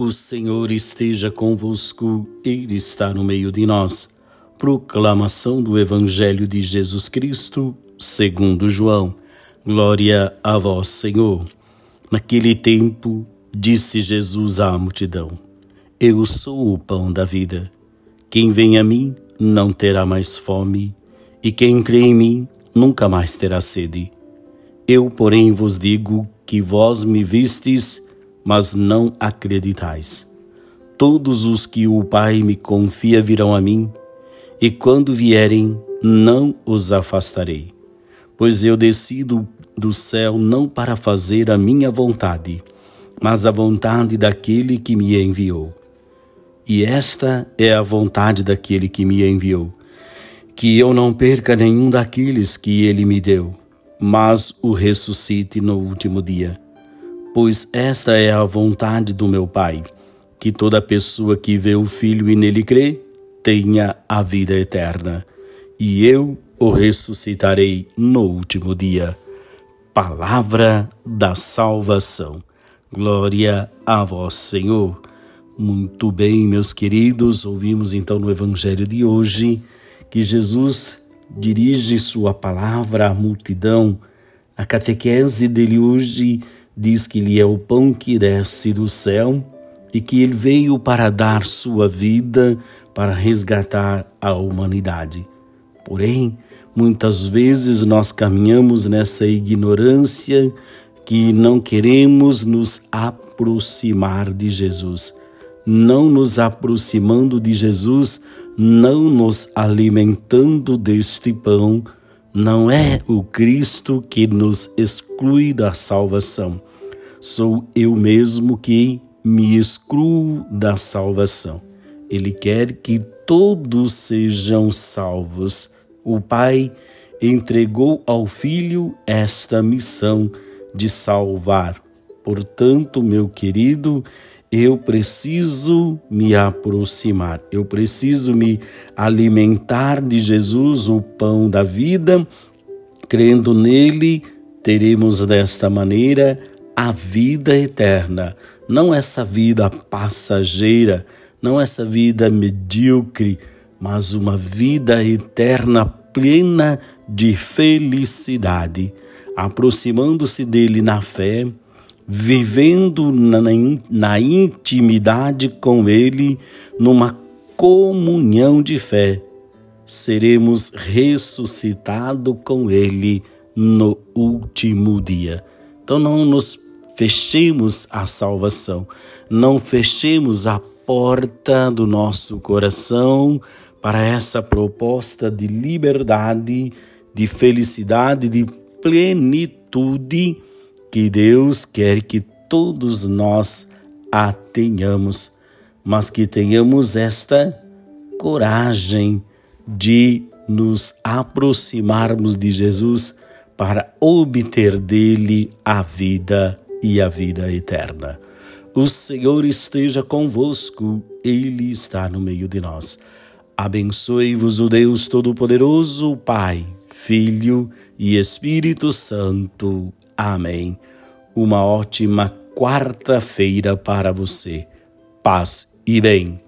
O Senhor esteja convosco, Ele está no meio de nós. Proclamação do Evangelho de Jesus Cristo, segundo João. Glória a vós, Senhor. Naquele tempo, disse Jesus à multidão: Eu sou o pão da vida. Quem vem a mim não terá mais fome, e quem crê em mim nunca mais terá sede. Eu, porém, vos digo que vós me vistes mas não acreditais. Todos os que o Pai me confia virão a mim, e quando vierem, não os afastarei. Pois eu descido do céu não para fazer a minha vontade, mas a vontade daquele que me enviou. E esta é a vontade daquele que me enviou, que eu não perca nenhum daqueles que ele me deu, mas o ressuscite no último dia pois esta é a vontade do meu Pai, que toda pessoa que vê o Filho e nele crê tenha a vida eterna, e eu o ressuscitarei no último dia. Palavra da salvação. Glória a vós, Senhor. Muito bem, meus queridos, ouvimos então no Evangelho de hoje que Jesus dirige sua palavra à multidão. A catequese dele hoje diz que ele é o pão que desce do céu e que ele veio para dar sua vida para resgatar a humanidade. Porém, muitas vezes nós caminhamos nessa ignorância que não queremos nos aproximar de Jesus. Não nos aproximando de Jesus, não nos alimentando deste pão, não é o Cristo que nos exclui da salvação sou eu mesmo que me excluo da salvação. Ele quer que todos sejam salvos. O Pai entregou ao Filho esta missão de salvar. Portanto, meu querido, eu preciso me aproximar, eu preciso me alimentar de Jesus, o pão da vida, crendo nele, teremos desta maneira a vida eterna, não essa vida passageira, não essa vida medíocre, mas uma vida eterna plena de felicidade, aproximando-se dele na fé, vivendo na, intimidade com ele, numa comunhão de fé, seremos ressuscitados com ele no último dia. Então não nos fechemos a salvação, não fechemos a porta do nosso coração para essa proposta de liberdade, de felicidade, de plenitude que Deus quer que todos nós a tenhamos, mas que tenhamos esta coragem de nos aproximarmos de Jesus para obter dele a vida e a vida eterna. O Senhor esteja convosco, Ele está no meio de nós. Abençoe-vos o Deus Todo-Poderoso, Pai, Filho e Espírito Santo. Amém. Uma ótima quarta-feira para você. Paz e bem.